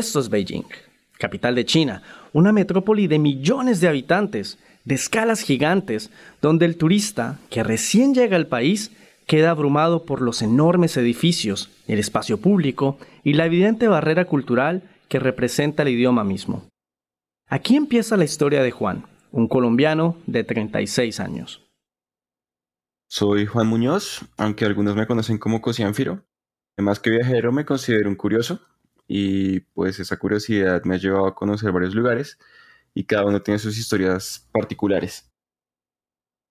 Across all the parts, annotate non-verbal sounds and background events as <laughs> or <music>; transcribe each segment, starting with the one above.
Esto es Beijing, capital de China, una metrópoli de millones de habitantes, de escalas gigantes, donde el turista que recién llega al país queda abrumado por los enormes edificios, el espacio público y la evidente barrera cultural que representa el idioma mismo. Aquí empieza la historia de Juan, un colombiano de 36 años. Soy Juan Muñoz, aunque algunos me conocen como Cosianfiro. Además que viajero me considero un curioso, y pues esa curiosidad me ha llevado a conocer varios lugares y cada uno tiene sus historias particulares.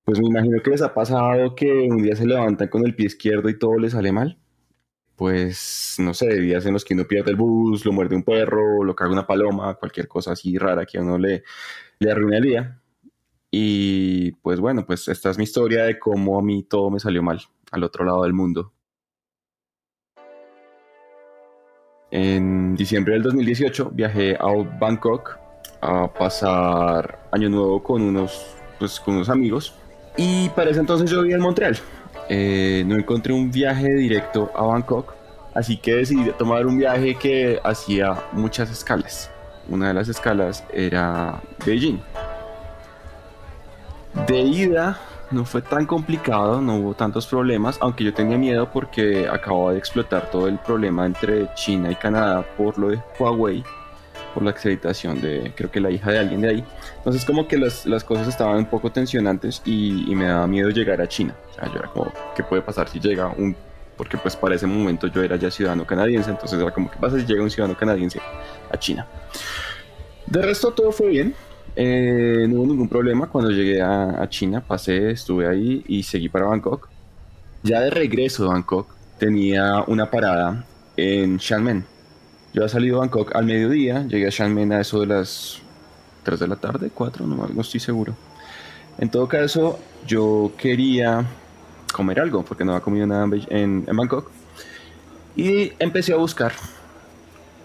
Pues me imagino que les ha pasado que un día se levantan con el pie izquierdo y todo les sale mal. Pues no sé, días en los que uno pierde el bus, lo muerde un perro, lo caga una paloma, cualquier cosa así rara que a uno le, le arruina el día. Y pues bueno, pues esta es mi historia de cómo a mí todo me salió mal al otro lado del mundo. En diciembre del 2018 viajé a Bangkok a pasar Año Nuevo con unos, pues, con unos amigos. Y para ese entonces yo vivía en Montreal. Eh, no encontré un viaje directo a Bangkok, así que decidí tomar un viaje que hacía muchas escalas. Una de las escalas era Beijing. De ida no fue tan complicado, no hubo tantos problemas, aunque yo tenía miedo porque acababa de explotar todo el problema entre China y Canadá por lo de Huawei, por la acreditación de, creo que la hija de alguien de ahí. Entonces como que las, las cosas estaban un poco tensionantes y, me daba miedo llegar a China. O sea, yo era como, ¿qué puede pasar si llega un... Porque pues para ese momento yo era ya ciudadano canadiense, entonces era como, ¿qué pasa si llega un ciudadano canadiense a China? De resto todo fue bien, eh, no hubo ningún problema cuando llegué a, China, pasé, estuve ahí y seguí para Bangkok. Ya de regreso de Bangkok tenía una parada en Xiamen. Yo había salido de Bangkok al mediodía, llegué a Xiamen a eso de las 3 de la tarde, 4, no, no estoy seguro. En todo caso, yo quería comer algo porque no había comido nada en, en Bangkok. Y empecé a buscar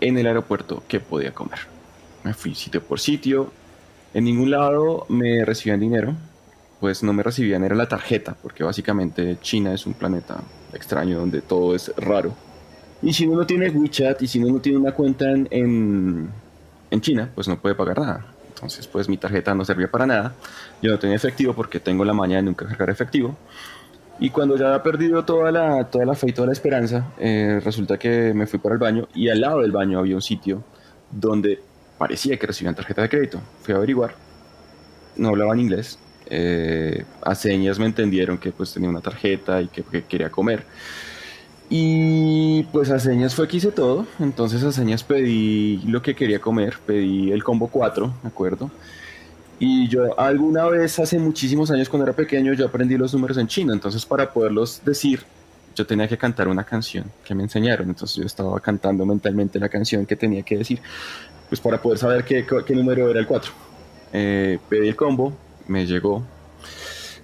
en el aeropuerto qué podía comer. Me fui sitio por sitio, en ningún lado me recibían dinero, pues no me recibían, era la tarjeta, porque básicamente China es un planeta extraño donde todo es raro. Y si uno no tiene WeChat y si uno no tiene una cuenta en, en, China, pues no puede pagar nada. Entonces, pues mi tarjeta no servía para nada. Yo no tenía efectivo porque tengo la maña de nunca cargar efectivo. Y cuando ya había perdido toda la, toda la fe y toda la esperanza, eh, resulta que me fui para el baño y al lado del baño había un sitio donde parecía que recibían tarjeta de crédito. Fui a averiguar, no hablaban inglés. Eh, a señas me entendieron que pues tenía una tarjeta y que, quería comer. Y pues a señas fue que hice todo. Entonces a señas pedí lo que quería comer. Pedí el combo 4, ¿de acuerdo? Y yo alguna vez hace muchísimos años cuando era pequeño yo aprendí los números en chino. Entonces para poderlos decir yo tenía que cantar una canción que me enseñaron. Entonces yo estaba cantando mentalmente la canción que tenía que decir pues para poder saber qué, qué número era el 4. Eh, pedí el combo, me llegó.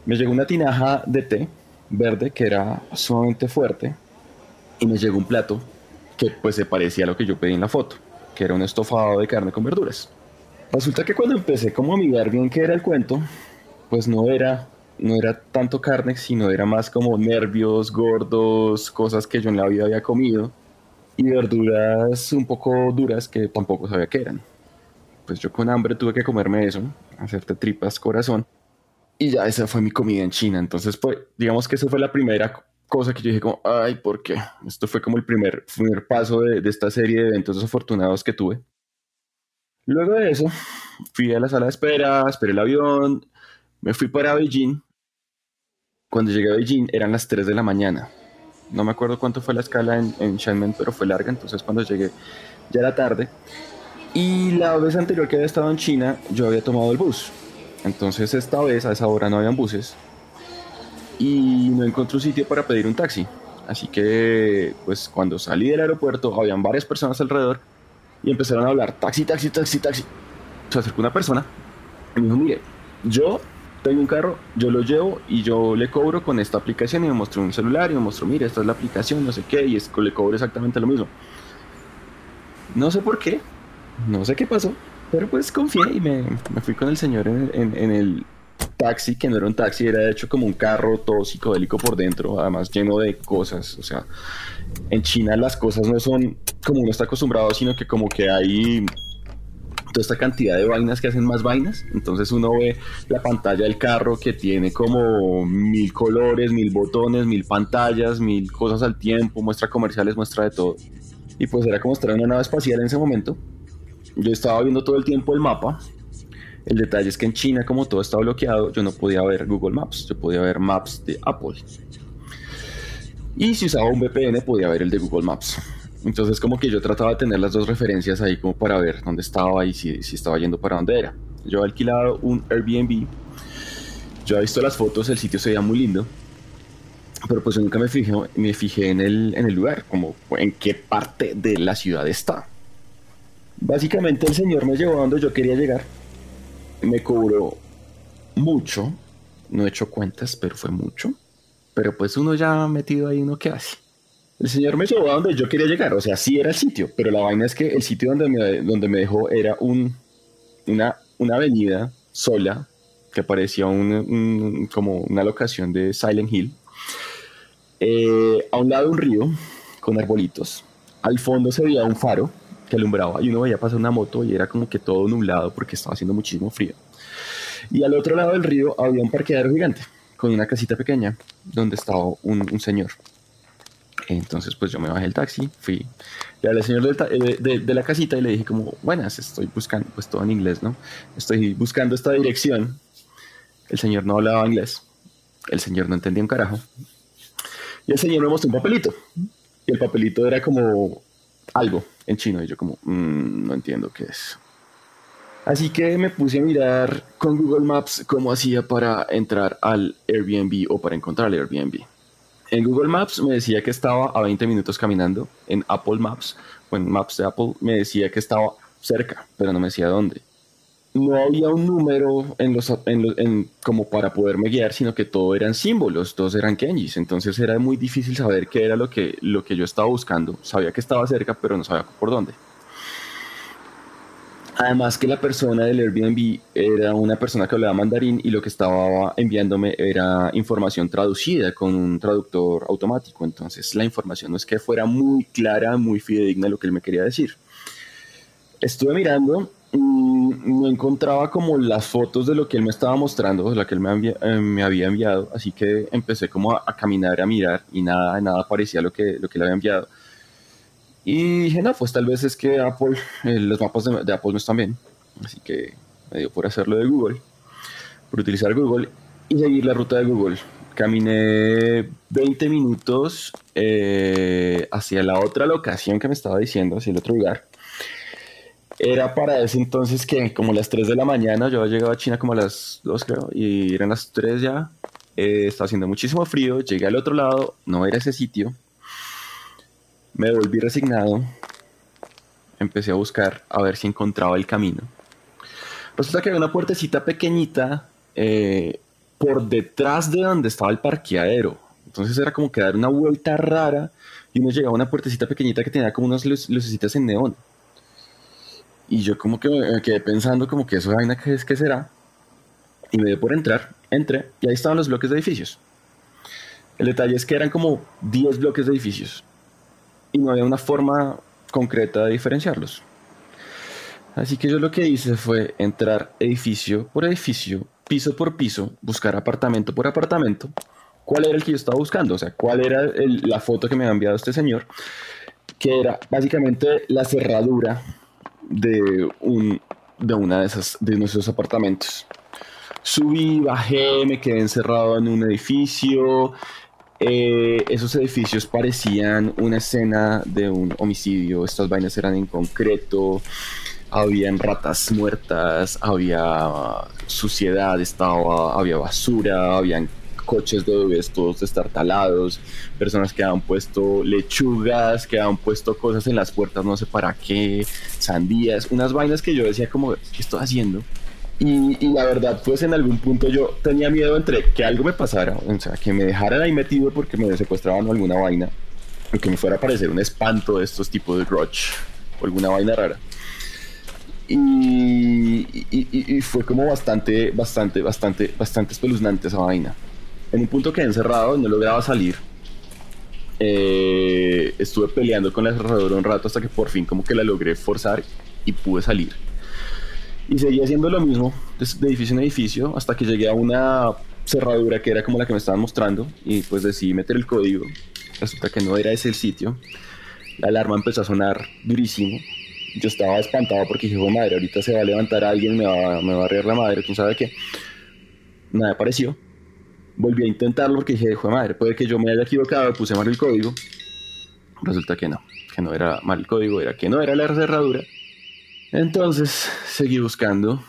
Me llegó una tinaja de té verde que era sumamente fuerte y me llegó un plato que pues se parecía a lo que yo pedí en la foto, que era un estofado de carne con verduras. Resulta que cuando empecé como a mirar bien qué era el cuento, pues no era no era tanto carne, sino era más como nervios gordos, cosas que yo en la vida había comido y verduras un poco duras que tampoco sabía que eran. Pues yo con hambre tuve que comerme eso, hacerte tripas corazón. Y ya esa fue mi comida en China. Entonces, pues, digamos que esa fue la primera cosa que yo dije como, ay, ¿por qué? Esto fue como el primer, primer paso de, de esta serie de eventos desafortunados que tuve. Luego de eso, fui a la sala de espera, esperé el avión, me fui para Beijing. Cuando llegué a Beijing eran las 3 de la mañana no me acuerdo cuánto fue la escala en, en Xiamen, pero fue larga, entonces cuando llegué ya era tarde. Y la vez anterior que había estado en China, yo había tomado el bus. Entonces esta vez a esa hora no habían buses. Y no encontré un sitio para pedir un taxi. Así que, pues cuando salí del aeropuerto, habían varias personas alrededor y empezaron a hablar, taxi, taxi, taxi, taxi. Se acercó una persona y me dijo, mire, yo tengo un carro, yo lo llevo y yo le cobro con esta aplicación y me mostró un celular y me mostró, mire, esta es la aplicación, no sé qué, y es, le cobro exactamente lo mismo. No sé por qué, no sé qué pasó, pero pues confié y me, fui con el señor en, el taxi, que no era un taxi, era de hecho como un carro todo psicodélico por dentro, además lleno de cosas, o sea, en China las cosas no son como uno está acostumbrado, sino que como que hay toda esta cantidad de vainas que hacen más vainas. Entonces uno ve la pantalla del carro que tiene como mil colores, mil botones, mil pantallas, mil cosas al tiempo, muestra comerciales, muestra de todo. Y pues era como estar en una nave espacial en ese momento. Yo estaba viendo todo el tiempo el mapa. El detalle es que en China, como todo estaba bloqueado, yo no podía ver Google Maps, yo podía ver Maps de Apple. Y si usaba un VPN, podía ver el de Google Maps. Entonces como que yo trataba de tener las dos referencias ahí como para ver dónde estaba y si, si estaba yendo para dónde era. Yo he alquilado un Airbnb, yo he visto las fotos, el sitio se veía muy lindo, pero pues nunca me fijé, me fijé en, el, en el lugar, como en qué parte de la ciudad está. Básicamente el señor me llevó a donde yo quería llegar, me cobró mucho, no he hecho cuentas, pero fue mucho, pero pues uno ya metido ahí, uno qué hace. El señor me llevó a donde yo quería llegar, o sea, sí era el sitio, pero la vaina es que el sitio donde me, donde me dejó era un, una, una avenida sola que parecía un, como una locación de Silent Hill. Eh, a un lado un río con arbolitos. Al fondo se veía un faro que alumbraba y uno veía pasar una moto y era como que todo nublado porque estaba haciendo muchísimo frío. Y al otro lado del río había un parqueadero gigante con una casita pequeña donde estaba un, un señor entonces, pues yo me bajé el taxi, fui, le hablé al señor eh, de, la casita y le dije como, buenas, estoy buscando, pues todo en inglés, ¿no? Estoy buscando esta dirección. El señor no hablaba inglés, el señor no entendía un carajo. Y el señor me mostró un papelito. Y el papelito era como algo en chino. Y yo como, mm, no entiendo qué es. Así que me puse a mirar con Google Maps cómo hacía para entrar al Airbnb o para encontrar el Airbnb. En Google Maps me decía que estaba a 20 minutos caminando. En Apple Maps, o en Maps de Apple, me decía que estaba cerca, pero no me decía dónde. No había un número en los, como para poderme guiar, sino que todo eran símbolos, todos eran kenjis. Entonces era muy difícil saber qué era lo que, lo que yo estaba buscando. Sabía que estaba cerca, pero no sabía por dónde. Además que la persona del Airbnb era una persona que hablaba mandarín y lo que estaba enviándome era información traducida con un traductor automático. Entonces la información no es que fuera muy clara, muy fidedigna lo que él me quería decir. Estuve mirando, no encontraba como las fotos de lo que él me estaba mostrando, la que él me, eh, había enviado, así que empecé como a, caminar, a mirar y nada, nada parecía lo que, lo que le había enviado. Y dije, no, pues tal vez es que Apple, eh, los mapas de, Apple no están bien. Así que me dio por hacerlo de Google, por utilizar Google y seguir la ruta de Google. Caminé 20 minutos eh, hacia la otra locación que me estaba diciendo, hacia el otro lugar. Era para ese entonces que como las 3 de la mañana, yo llegaba a China como a las 2 creo, y eran las 3 ya. Eh, estaba haciendo muchísimo frío, llegué al otro lado, no era ese sitio, me volví resignado, empecé a buscar a ver si encontraba el camino. Resulta que había una puertecita pequeñita eh, por detrás de donde estaba el parqueadero. Entonces era como que dar una vuelta rara y uno llegaba a una puertecita pequeñita que tenía como unas lucecitas en neón. Y yo como que me quedé pensando como que eso vaina que es que será. Y me dio por entrar, entré y ahí estaban los bloques de edificios. El detalle es que eran como 10 bloques de edificios y no había una forma concreta de diferenciarlos. Así que yo lo que hice fue entrar edificio por edificio, piso por piso, buscar apartamento por apartamento, cuál era el que yo estaba buscando, o sea, cuál era la foto que me había enviado este señor, que era básicamente la cerradura de, un, de una de esas de nuestros apartamentos. Subí, bajé, me quedé encerrado en un edificio, eh, esos edificios parecían una escena de un homicidio. Estas vainas eran en concreto. Habían ratas muertas, había suciedad, estaba, había basura, habían coches de todos destartalados, personas que habían puesto lechugas, que habían puesto cosas en las puertas, no sé para qué, sandías, unas vainas que yo decía como, ¿qué estoy haciendo? Y, la verdad, pues en algún punto yo tenía miedo entre que algo me pasara, o sea, que me dejaran ahí metido porque me secuestraban o alguna vaina, o que me fuera a parecer un espanto de estos tipos de grudge, o alguna vaina rara. Y, y, fue como bastante, bastante, bastante, bastante espeluznante esa vaina. En un punto quedé encerrado, no lograba salir. Eh, estuve peleando con la cerradura un rato hasta que por fin como que la logré forzar y pude salir y seguía haciendo lo mismo de, edificio en edificio hasta que llegué a una cerradura que era como la que me estaban mostrando y pues decidí meter el código. Resulta que no era ese el sitio. La alarma empezó a sonar durísimo. Yo estaba espantado porque dije, madre, ahorita se va a levantar alguien, me va, me va a arrear la madre, quién sabe qué. Nada apareció. Volví a intentarlo porque dije, de madre, puede que yo me haya equivocado, puse mal el código. Resulta que no, que no era mal el código, era que no era la cerradura entonces seguí buscando.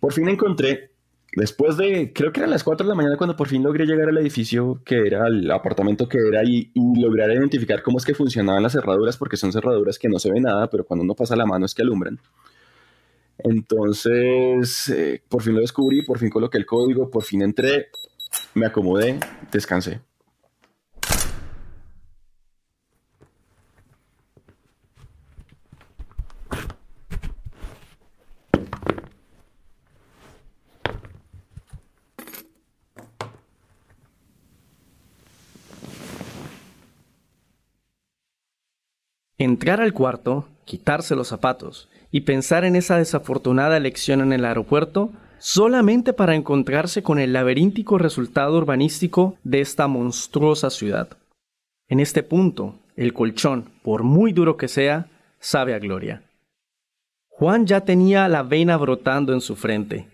Por fin encontré, después de, creo que eran las 4 de la mañana cuando por fin logré llegar al edificio que era, el apartamento que era y, lograr identificar cómo es que funcionaban las cerraduras, porque son cerraduras que no se ve nada, pero cuando uno pasa la mano es que alumbran. Entonces, eh, por fin lo descubrí, por fin coloqué el código, por fin entré, me acomodé, descansé. Entrar al cuarto, quitarse los zapatos y pensar en esa desafortunada elección en el aeropuerto solamente para encontrarse con el laberíntico resultado urbanístico de esta monstruosa ciudad. En este punto, el colchón, por muy duro que sea, sabe a gloria. Juan ya tenía la vena brotando en su frente,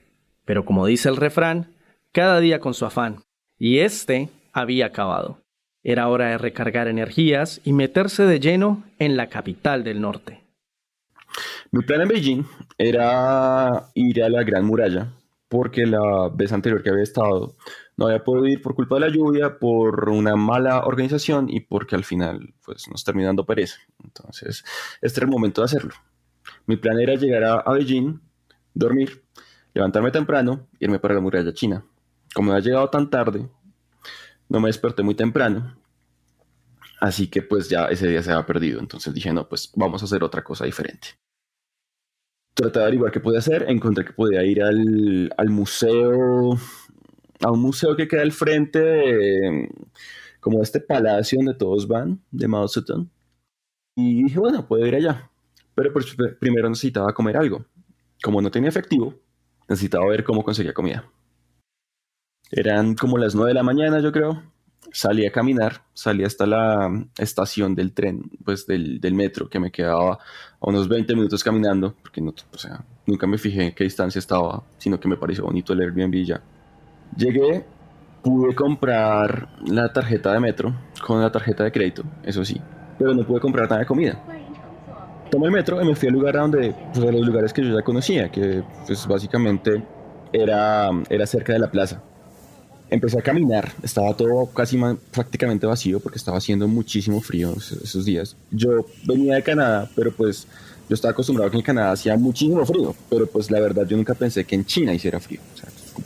pero como dice el refrán, cada día con su afán, y este había acabado. Era hora de recargar energías y meterse de lleno en la capital del norte. Mi plan en Beijing era ir a la Gran Muralla, porque la vez anterior que había estado no había podido ir por culpa de la lluvia, por una mala organización y porque al final pues, nos terminó dando pereza. Entonces, este era el momento de hacerlo. Mi plan era llegar a, Beijing, dormir, levantarme temprano, irme para la muralla china. Como no había llegado tan tarde, no me desperté muy temprano, así que pues ya ese día se había perdido, entonces dije, no, pues vamos a hacer otra cosa diferente. Traté de averiguar qué podía hacer, encontré que podía ir al, al museo, a un museo que queda al frente de como este palacio donde todos van, de Mao Zedong. Y dije, bueno, puedo ir allá. Pero pues, primero necesitaba comer algo. Como no tenía efectivo, necesitaba ver cómo conseguía comida. Eran como las 9 de la mañana, yo creo. Salí a caminar, salí hasta la estación del tren, pues del, metro, que me quedaba a unos 20 minutos caminando, porque no, nunca me fijé en qué distancia estaba, sino que me pareció bonito el Airbnb ya. Llegué, pude comprar la tarjeta de metro con la tarjeta de crédito, eso sí, pero no pude comprar nada de comida. Tomé el metro y me fui al lugar donde, pues a los lugares que yo ya conocía, que pues básicamente era, era cerca de la plaza empecé a caminar, estaba todo casi prácticamente vacío porque estaba haciendo muchísimo frío esos, días. Yo venía de Canadá, pero pues yo estaba acostumbrado que en Canadá hacía muchísimo frío, pero pues la verdad yo nunca pensé que en China hiciera frío.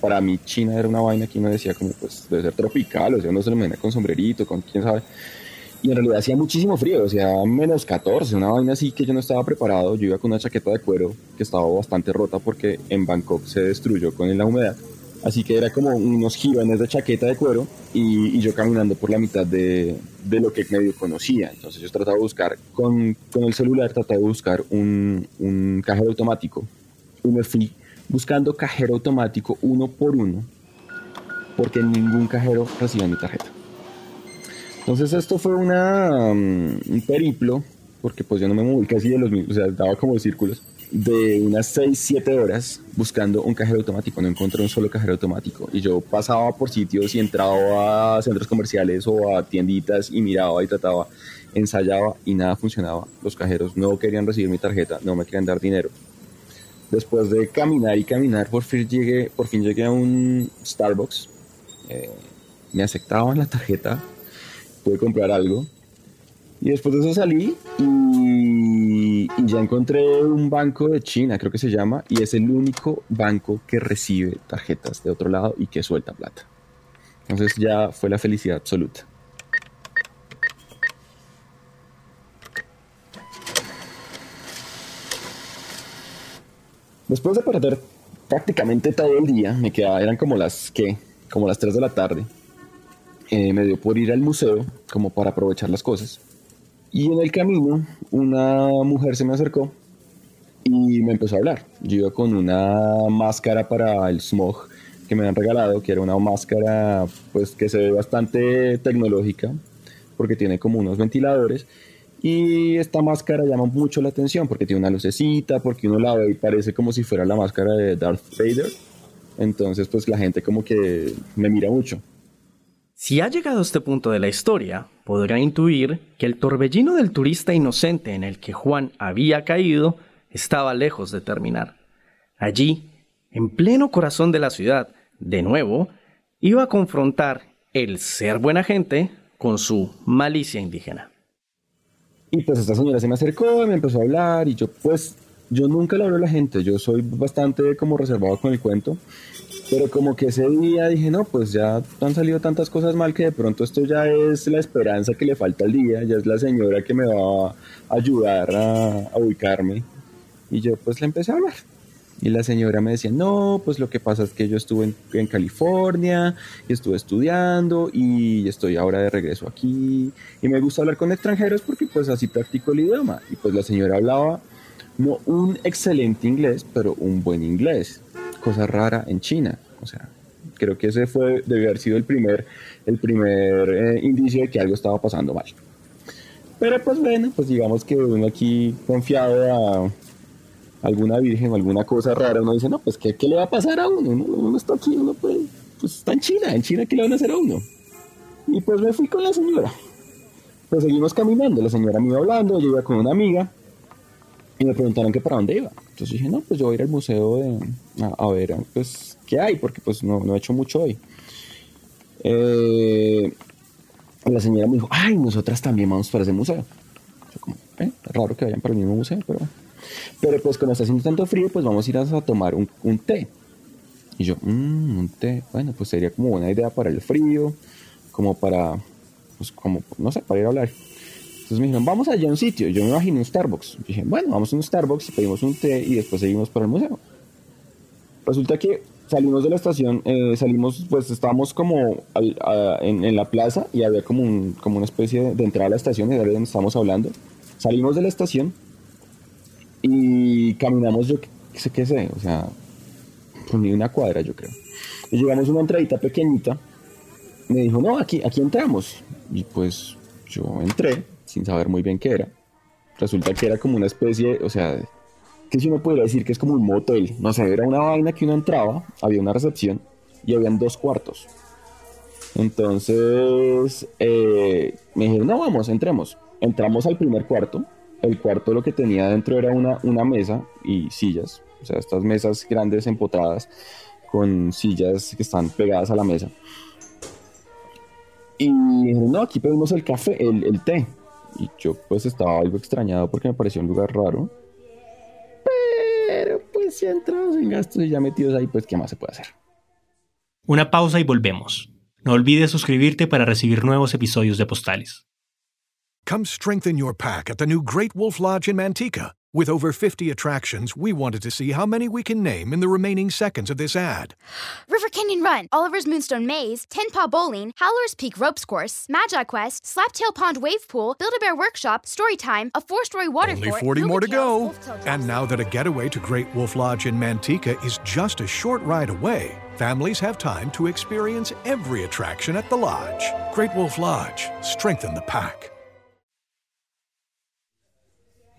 para mí China era una vaina que uno decía como pues debe ser tropical, o sea, uno se lo imagina con sombrerito, con quién sabe. Y en realidad hacía muchísimo frío, o sea, menos 14, una vaina así que yo no estaba preparado. Yo iba con una chaqueta de cuero que estaba bastante rota porque en Bangkok se destruyó con la humedad. Así que era como unos girones de chaqueta de cuero y, yo caminando por la mitad de, de, lo que medio conocía. Entonces yo trataba de buscar, con, con el celular trataba de buscar un, un, cajero automático. Y me fui buscando cajero automático uno por uno, porque ningún cajero recibía mi tarjeta. Entonces esto fue una, um, un periplo, porque pues yo no me moví casi de los mismos, o sea, daba como círculos de unas 6, 7 horas buscando un cajero automático, no encontré un solo cajero automático. Y yo pasaba por sitios y entraba a centros comerciales o a tienditas y miraba y trataba, ensayaba y nada funcionaba. Los cajeros no querían recibir mi tarjeta, no me querían dar dinero. Después de caminar y caminar, por fin llegué, por fin llegué a un Starbucks. Eh, me aceptaban la tarjeta, pude comprar algo. Y después de eso salí y, ya encontré un banco de China, creo que se llama, y es el único banco que recibe tarjetas de otro lado y que suelta plata. Entonces ya fue la felicidad absoluta. Después de perder prácticamente todo el día, me quedaba, eran como las que, como las 3 de la tarde. Eh, me dio por ir al museo como para aprovechar las cosas. Y en el camino una mujer se me acercó y me empezó a hablar. Yo iba con una máscara para el smog que me han regalado, que era una máscara pues que se ve bastante tecnológica porque tiene como unos ventiladores y esta máscara llama mucho la atención porque tiene una lucecita, porque uno la ve y parece como si fuera la máscara de Darth Vader. Entonces, pues la gente como que me mira mucho. Si ha llegado a este punto de la historia, podrá intuir que el torbellino del turista inocente en el que Juan había caído estaba lejos de terminar. Allí, en pleno corazón de la ciudad, de nuevo, iba a confrontar el ser buena gente con su malicia indígena. Y pues esta señora se me acercó y me empezó a hablar y yo pues, yo nunca le hablo a la gente, yo soy bastante como reservado con el cuento, pero como que ese día dije, no, pues ya han salido tantas cosas mal que de pronto esto ya es la esperanza que le falta al día, ya es la señora que me va a ayudar a, a ubicarme. Y yo pues le empecé a hablar. Y la señora me decía, no, pues lo que pasa es que yo estuve en, California y estuve estudiando y estoy ahora de regreso aquí. Y me gusta hablar con extranjeros porque pues así practico el idioma. Y pues la señora hablaba no un excelente inglés, pero un buen inglés. Cosa rara en China. O sea, creo que ese fue, debió haber sido el primer, el primer eh, indicio de que algo estaba pasando mal. Pero pues bueno, pues digamos que uno aquí confiado a alguna virgen o alguna cosa rara, uno dice, no, pues ¿qué, qué le va a pasar a uno? Uno, está aquí, uno puede, pues está en China, en China ¿qué le van a hacer a uno? Y pues me fui con la señora. Pues seguimos caminando, la señora me iba hablando, yo iba con una amiga y me preguntaron que para dónde iba. Entonces dije, no, pues yo voy a ir al museo de, a, ver, pues, ¿qué hay? Porque pues no, no he hecho mucho hoy. Eh, la señora me dijo, ay, nosotras también vamos para ese museo. Yo como, eh, raro que vayan para el mismo museo, pero pero pues cuando está haciendo tanto frío, pues vamos a ir a tomar un, un té. Y yo, mmm, un té, bueno, pues sería como una idea para el frío, como para, pues como, no sé, para ir a hablar. Entonces me dijeron, vamos allá a un sitio. Yo me imaginé un Starbucks. dije, bueno, vamos a un Starbucks, pedimos un té y después seguimos para el museo. Resulta que salimos de la estación, eh, salimos, pues estábamos como en, en, la plaza y había como, un, como una especie de, entrada a la estación, y de donde estábamos hablando. Salimos de la estación y caminamos, yo sé qué sé, o sea, pues ni una cuadra, yo creo. Y llegamos a una entradita pequeñita. Me dijo, no, aquí, aquí entramos. Y pues yo entré sin saber muy bien qué era. Resulta que era como una especie, o sea, que si uno podría decir que es como un motel. No sé, era una vaina que uno entraba, había una recepción y habían dos cuartos. Entonces eh, me dijeron, no, vamos, entremos. Entramos al primer cuarto el cuarto lo que tenía dentro era una, una mesa y sillas, o sea, estas mesas grandes empotradas con sillas que están pegadas a la mesa. Y no, aquí pedimos el café, el, el té. Y yo pues estaba algo extrañado porque me pareció un lugar raro. Pero pues ya entrados en gastos y ya metidos ahí, pues ¿qué más se puede hacer? Una pausa y volvemos. No olvides suscribirte para recibir nuevos episodios de Postales. Come strengthen your pack at the new Great Wolf Lodge in Manteca. With over 50 attractions, we wanted to see how many we can name in the remaining seconds of this ad. River Canyon Run, Oliver's Moonstone Maze, Ten Paw Bowling, Howler's Peak Ropes Course, Magi Quest, Slaptail Pond Wave Pool, Build-A-Bear Workshop, Storytime, a four-story water Only fort, 40 more to go. And now that a getaway to Great Wolf Lodge in Manteca is just a short ride away, families have time to experience every attraction at the lodge. Great Wolf Lodge, strengthen the pack.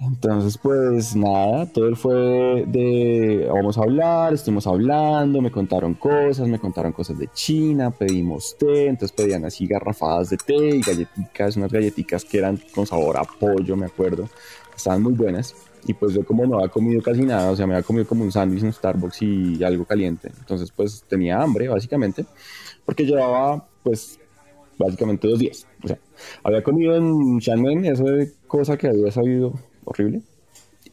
Entonces, pues nada, todo fue de vamos a hablar, estuvimos hablando, me contaron cosas, me contaron cosas de China, pedimos té, entonces pedían así garrafadas de té y galletitas, unas galletitas que eran con sabor a pollo, me acuerdo, estaban muy buenas. Y pues yo como no había comido casi nada, o sea, me había comido como un sándwich en Starbucks y algo caliente. Entonces pues tenía hambre, básicamente, porque llevaba pues básicamente dos días. O sea, había comido en Shanmen, eso de cosa que había sabido horrible.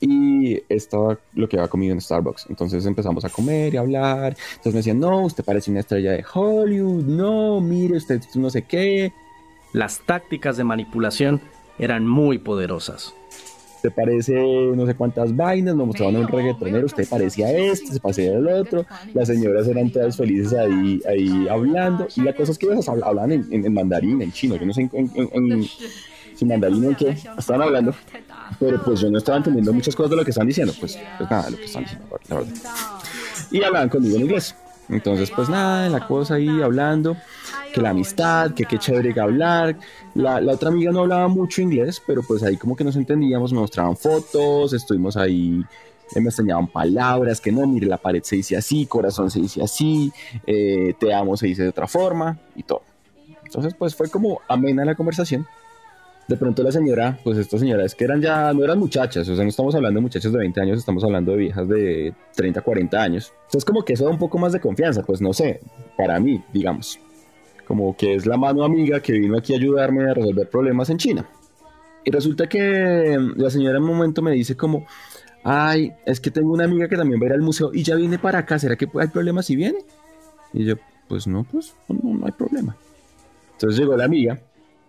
Y estaba lo que había comido en Starbucks. Entonces empezamos a comer y a hablar. Entonces me decían, no, usted parece una estrella de Hollywood. No, mire, usted no sé qué. Las tácticas de manipulación eran muy poderosas. Usted parece no sé cuántas vainas, me mostraban un reggaetonero, usted parecía este, se parecía el otro, las señoras eran todas felices ahí, ahí hablando, y la cosa es que ellas hablaban en, en, mandarín, en chino, yo no sé en, en, <laughs> mandarín o qué, estaban hablando, pero pues yo no estaba entendiendo muchas cosas de lo que están diciendo, pues, pues nada, lo que están diciendo, la verdad. Y hablaban conmigo en inglés. Entonces, pues nada, la cosa ahí hablando, que la amistad, que qué chévere que hablar. La, la, otra amiga no hablaba mucho inglés, pero pues ahí como que nos entendíamos, me mostraban fotos, estuvimos ahí, eh, me enseñaban palabras, que no, mire, la pared se dice así, corazón se dice así, eh, te amo se dice de otra forma y todo. Entonces, pues fue como amena la conversación de pronto la señora, pues esta señora es que eran ya, no eran muchachas, o sea, no estamos hablando de muchachas de 20 años, estamos hablando de viejas de 30, 40 años. Entonces como que eso da un poco más de confianza, pues no sé, para mí, digamos, como que es la mano amiga que vino aquí a ayudarme a resolver problemas en China. Y resulta que la señora en un momento me dice como, ay, es que tengo una amiga que también va a ir al museo y ya viene para acá, ¿será que hay problemas si viene? Y yo, pues no, pues no, no hay problema. Entonces llegó la amiga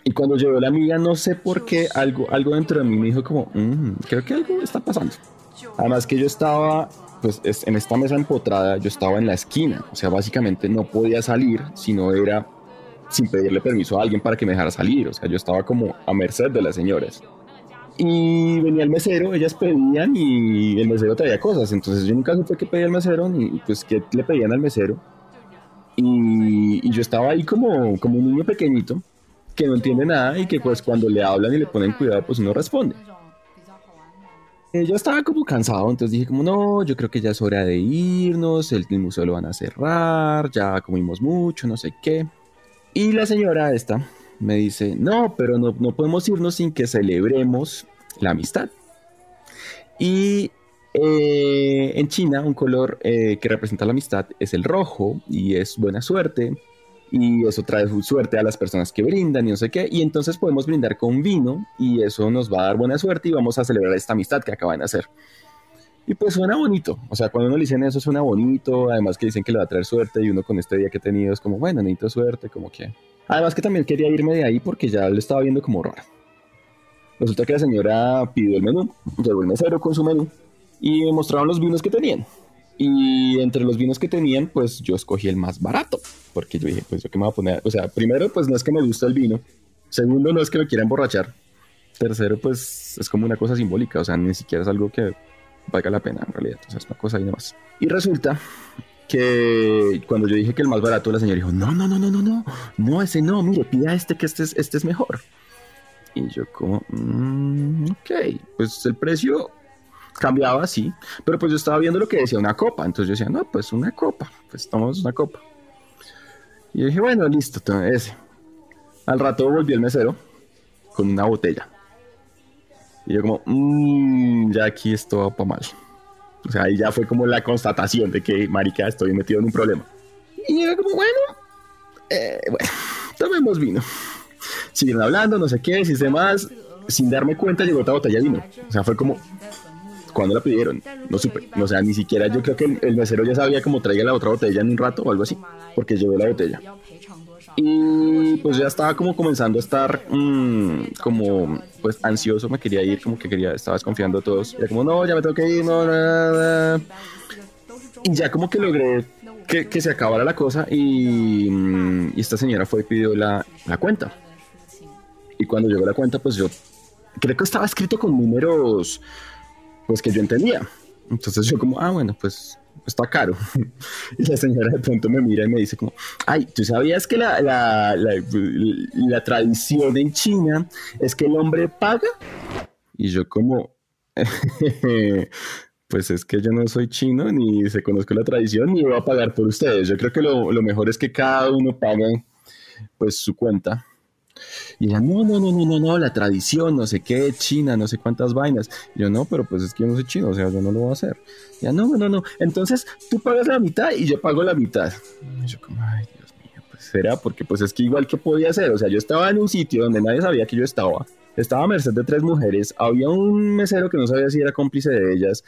y cuando llegó la amiga, no sé por qué, algo, algo dentro de mí me dijo como, mm, creo que algo está pasando. Además que yo estaba, pues en esta mesa empotrada, yo estaba en la esquina. O sea, básicamente no podía salir si no era sin pedirle permiso a alguien para que me dejara salir. O sea, yo estaba como a merced de las señoras. Y venía el mesero, ellas pedían y el mesero traía cosas. Entonces yo nunca supe qué pedía el mesero ni pues qué le pedían al mesero. Y, y yo estaba ahí como, como un niño pequeñito que no entiende nada y que pues cuando le hablan y le ponen cuidado pues uno responde. Eh, yo estaba como cansado, entonces dije como no, yo creo que ya es hora de irnos, el, museo lo van a cerrar, ya comimos mucho, no sé qué. Y la señora esta me dice, no, pero no, no podemos irnos sin que celebremos la amistad. Y eh, en China un color eh, que representa la amistad es el rojo y es buena suerte y eso trae suerte a las personas que brindan y no sé qué, y entonces podemos brindar con vino y eso nos va a dar buena suerte y vamos a celebrar esta amistad que acaban de hacer. Y pues suena bonito, o sea, cuando uno le dicen eso suena bonito, además que dicen que le va a traer suerte y uno con este día que he tenido es como, bueno, necesito suerte, como que... Además que también quería irme de ahí porque ya lo estaba viendo como raro. Resulta que la señora pidió el menú, llegó el mesero con su menú y mostraron los vinos que tenían. Y entre los vinos que tenían, pues yo escogí el más barato, porque yo dije, pues yo qué me voy a poner, o sea, primero, pues no es que me gusta el vino, segundo, no es que me quiera emborrachar, tercero, pues es como una cosa simbólica, o sea, ni siquiera es algo que valga la pena en realidad, sea, es una cosa ahí más. Y resulta que cuando yo dije que el más barato, la señora dijo, no, no, no, no, no, no, no, ese no, mire, pida este, que este es, este es mejor. Y yo como, mm, ok, pues el precio cambiaba así, pero pues yo estaba viendo lo que decía una copa, entonces yo decía, no, pues una copa, pues tomamos una copa. Y dije, bueno, listo, ese. Al rato volvió el mesero con una botella. Y yo como, mmm, ya aquí esto va para mal. O sea, ahí ya fue como la constatación de que, marica, estoy metido en un problema. Y yo como, bueno, eh, tomemos vino. Siguen hablando, no sé qué, si sé más. Sin darme cuenta llegó otra botella de vino. O sea, fue como, cuando la pidieron? No supe. O sea, ni siquiera yo creo que el, mesero ya sabía cómo traiga la otra botella en un rato o algo así, porque llevó la botella. Y pues ya estaba como comenzando a estar mm, como pues ansioso, me quería ir, como que quería, estaba desconfiando de todos. Era como, no, ya me tengo que ir, no, nada. Y ya como que logré que, se acabara la cosa y, mm, y, esta señora fue y pidió la, la cuenta. Y cuando llegó la cuenta, pues yo creo que estaba escrito con números pues que yo entendía. Entonces yo como, ah, bueno, pues está caro. <laughs> Y la señora de pronto me mira y me dice como, ay, ¿tú sabías que la, la, la, tradición en China es que el hombre paga? Y yo como, <laughs> pues es que yo no soy chino, ni se conozco la tradición, ni voy a pagar por ustedes. Yo creo que lo, lo mejor es que cada uno pague pues su cuenta. Y ella, no, no, no, no, no, no, la tradición, no sé qué, China, no sé cuántas vainas. Yo, no, pero pues es que yo no soy chino, o sea, yo no lo voy a hacer. Y no, no, no. Entonces tú pagas la mitad y yo pago la mitad. Yo como, ay, Dios mío, pues será, porque pues es que igual que podía hacer, o sea, yo estaba en un sitio donde nadie sabía que yo estaba. Estaba a merced de tres mujeres, había un mesero que no sabía si era cómplice de ellas,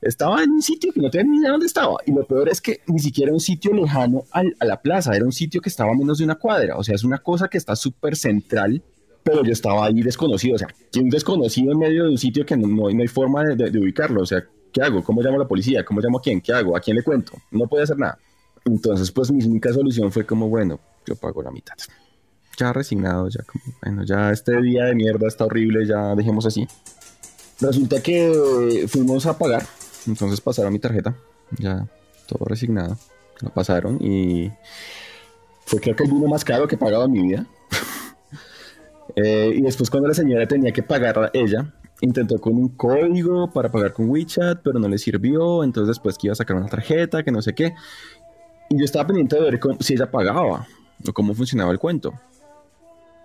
estaba en un sitio que no tenía ni idea dónde estaba. Y lo peor es que ni siquiera un sitio lejano a la plaza, era un sitio que estaba a menos de una cuadra. O sea, es una cosa que está súper central, pero yo estaba ahí desconocido. O sea, un desconocido en medio de un sitio que no, no, hay forma de, ubicarlo. O sea, ¿qué hago? ¿Cómo llamo a la policía? ¿Cómo llamo a quién? ¿Qué hago? ¿A quién le cuento? No puede hacer nada. Entonces, pues mi única solución fue como, bueno, yo pago la mitad. Ya resignado, ya como, bueno, ya este día de mierda está horrible, ya dejemos así. Resulta que fuimos a pagar entonces pasaron mi tarjeta, ya todo resignado. Lo pasaron y fue creo que el vino más caro que he pagado en mi vida. <laughs> Eh, y después cuando la señora tenía que pagar ella, intentó con un código para pagar con WeChat, pero no le sirvió. Entonces después que iba a sacar una tarjeta, que no sé qué. Y yo estaba pendiente de ver si ella pagaba o cómo funcionaba el cuento.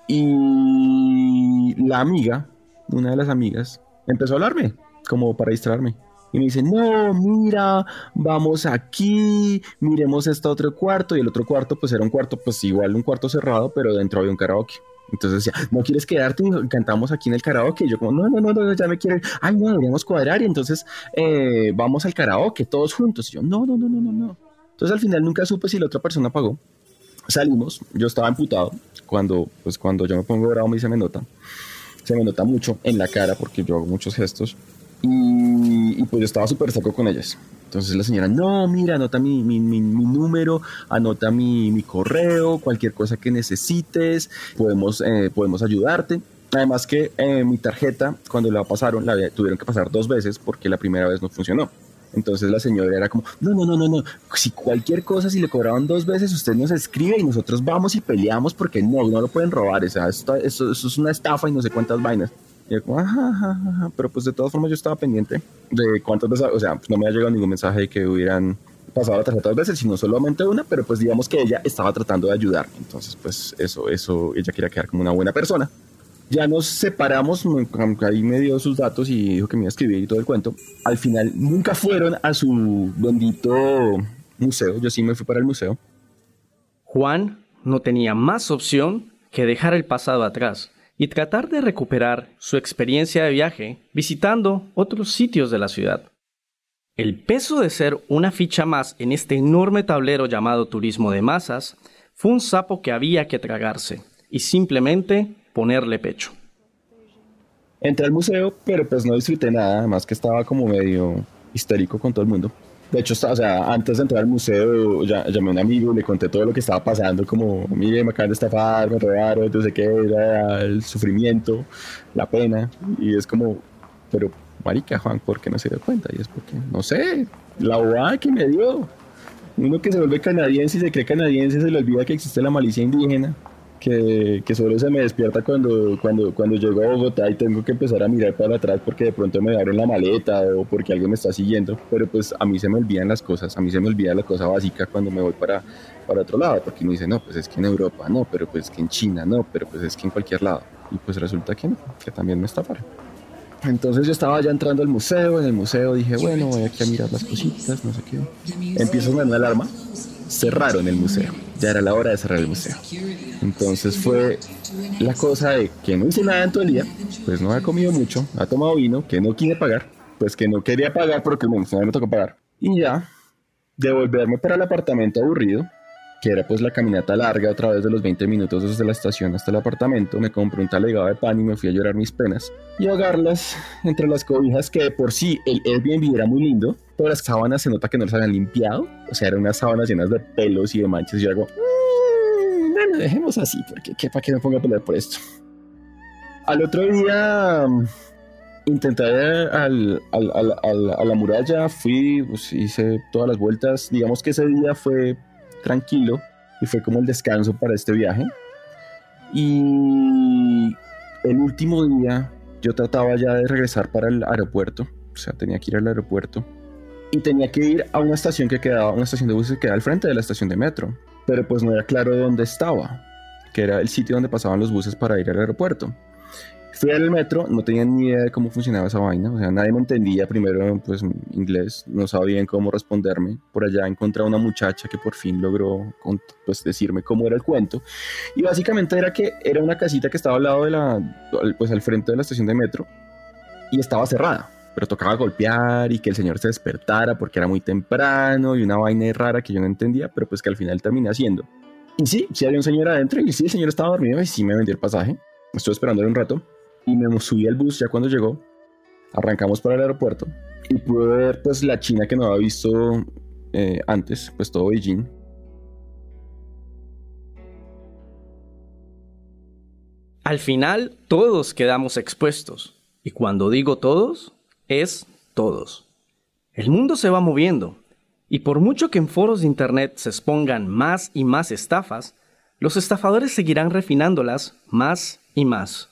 Y la amiga, una de las amigas, empezó a hablarme, como para distraerme. Y me dice, no, mira, vamos aquí, miremos este otro cuarto. Y el otro cuarto, pues era un cuarto, pues igual un cuarto cerrado, pero dentro había un karaoke. Entonces decía, ¿no quieres quedarte? Cantamos aquí en el karaoke. Y yo como, no, no, no, no, ya me quieren. Ay, no, deberíamos cuadrar. Y entonces eh, vamos al karaoke todos juntos. Y yo, no, no, no, no, no, no. Entonces al final nunca supe si la otra persona pagó. Salimos, yo estaba emputado. Cuando, pues cuando yo me pongo bravo me se me nota. Se me nota mucho en la cara porque yo hago muchos gestos. Y, pues yo estaba súper seco con ellas. Entonces la señora, no, mira, anota mi, mi, mi, número, anota mi, correo, cualquier cosa que necesites, podemos, eh, podemos ayudarte. Además que eh, mi tarjeta, cuando la pasaron, la tuvieron que pasar dos veces porque la primera vez no funcionó. Entonces la señora era como, no, no, no, no, no, si cualquier cosa, si le cobraban dos veces, usted nos escribe y nosotros vamos y peleamos porque no, no lo pueden robar, o sea, esto, esto es una estafa y no sé cuántas vainas. Y yo como, ajá, ajá, pero pues de todas formas yo estaba pendiente de cuántas veces, o sea, pues no me ha llegado ningún mensaje de que hubieran pasado la tarjeta dos veces, sino solamente una, pero pues digamos que ella estaba tratando de ayudar. Entonces, pues eso, eso, ella quería quedar como una buena persona. Ya nos separamos, ahí me dio sus datos y dijo que me iba a escribir y todo el cuento. Al final nunca fueron a su bendito museo, yo sí me fui para el museo. Juan no tenía más opción que dejar el pasado atrás y tratar de recuperar su experiencia de viaje visitando otros sitios de la ciudad. El peso de ser una ficha más en este enorme tablero llamado turismo de masas fue un sapo que había que tragarse y simplemente ponerle pecho. Entré al museo, pero pues no disfruté nada, más que estaba como medio histérico con todo el mundo. De hecho, o sea, antes de entrar al museo, llamé a un amigo, le conté todo lo que estaba pasando, como, mire, me acaban de estafar, me robaron, entonces qué, era el sufrimiento, la pena, y es como, pero, marica, Juan, ¿por qué no se dio cuenta? Y es porque, no sé, la bobada que me dio. Uno que se vuelve canadiense y se cree canadiense se le olvida que existe la malicia indígena que, que, solo se me despierta cuando, cuando, cuando llego a Bogotá y tengo que empezar a mirar para atrás porque de pronto me abren la maleta o porque alguien me está siguiendo, pero pues a mí se me olvidan las cosas, a mí se me olvida la cosa básica cuando me voy para, para otro lado, porque me dice, no, pues es que en Europa, no, pero pues es que en China, no, pero pues es que en cualquier lado. Y pues resulta que no, que también me estafaron. Entonces yo estaba ya entrando al museo, en el museo dije, bueno, voy aquí a mirar las cositas, no sé qué. Empiezo a sonar una alarma, cerraron el museo, ya era la hora de cerrar el museo. Entonces fue la cosa de que no hice nada en todo el día, pues no ha comido mucho, ha tomado vino, que no quiere pagar, pues que no quería pagar porque me, me tocó pagar. Y ya, devolverme para el apartamento aburrido, que era pues la caminata larga otra vez de los 20 minutos desde la estación hasta el apartamento, me compré un talegado de pan y me fui a llorar mis penas y ahogarlas entre las cobijas que de por sí el Airbnb era muy lindo, pero las sábanas se nota que no las habían limpiado, o sea, eran unas sábanas llenas de pelos y de manchas y yo hago, bueno, dejemos así, porque ¿qué, ¿para qué me pongo a pelear por esto? Al otro día mm, intenté al, al, al, a la muralla, fui, pues, hice todas las vueltas. Digamos que ese día fue tranquilo y fue como el descanso para este viaje. Y el último día yo trataba ya de regresar para el aeropuerto, o sea, tenía que ir al aeropuerto y tenía que ir a una estación que quedaba, una estación de buses que quedaba al frente de la estación de metro, pero pues no era claro dónde estaba, que era el sitio donde pasaban los buses para ir al aeropuerto. Fui al metro, no tenía ni idea de cómo funcionaba esa vaina, o sea, nadie me entendía primero, pues inglés, no sabían cómo responderme. Por allá encontré a una muchacha que por fin logró pues, decirme cómo era el cuento. Y básicamente era que era una casita que estaba al lado de la, pues al frente de la estación de metro y estaba cerrada, pero tocaba golpear y que el señor se despertara porque era muy temprano y una vaina rara que yo no entendía, pero pues que al final terminé haciendo. Y sí, sí había un señor adentro y sí, el señor estaba dormido y sí me vendió el pasaje. Estuve esperándole un rato y me subí al bus ya cuando llegó. Arrancamos para el aeropuerto y pude ver pues la China que no había visto eh, antes, pues todo Beijing. Al final todos quedamos expuestos. Y cuando digo todos, es todos. El mundo se va moviendo. Y por mucho que en foros de Internet se expongan más y más estafas, los estafadores seguirán refinándolas más y más.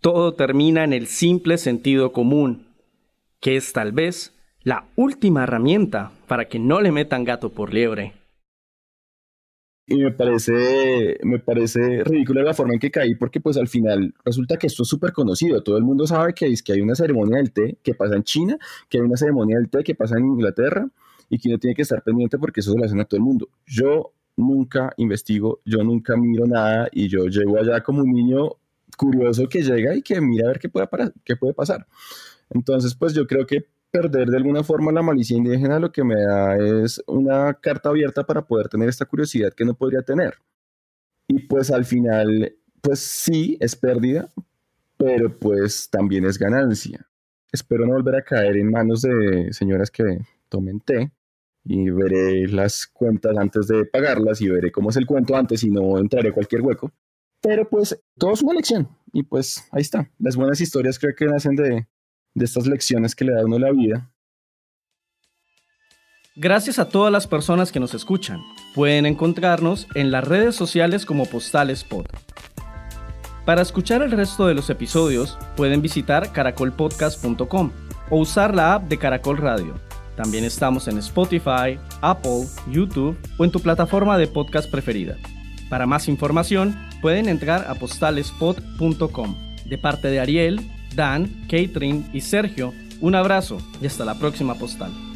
Todo termina en el simple sentido común, que es tal vez la última herramienta para que no le metan gato por liebre. Y me parece, me parece ridícula la forma en que caí, porque pues al final resulta que esto es súper conocido. Todo el mundo sabe que, que hay una ceremonia del té que pasa en China, que hay una ceremonia del té que pasa en Inglaterra, y que uno tiene que estar pendiente porque eso se lo hacen a todo el mundo. Yo nunca investigo, yo nunca miro nada, y yo llego allá como un niño curioso que llega y que mira a ver qué puede, qué puede pasar. Entonces, pues yo creo que perder de alguna forma la malicia indígena lo que me da es una carta abierta para poder tener esta curiosidad que no podría tener. Y pues al final, pues sí, es pérdida, pero pues también es ganancia. Espero no volver a caer en manos de señoras que tomen té y veré las cuentas antes de pagarlas y veré cómo es el cuento antes y no entraré a cualquier hueco. Pero pues todo es una lección y pues ahí está. Las buenas historias creo que nacen de, de estas lecciones que le da uno la vida. Gracias a todas las personas que nos escuchan. Pueden encontrarnos en las redes sociales como Postales Pod. Para escuchar el resto de los episodios, pueden visitar caracolpodcast.com o usar la app de Caracol Radio. También estamos en Spotify, Apple, YouTube o en tu plataforma de podcast preferida. Para más información, pueden entrar a postalespot.com. De parte de Ariel, Dan, Catherine y Sergio, un abrazo y hasta la próxima postal.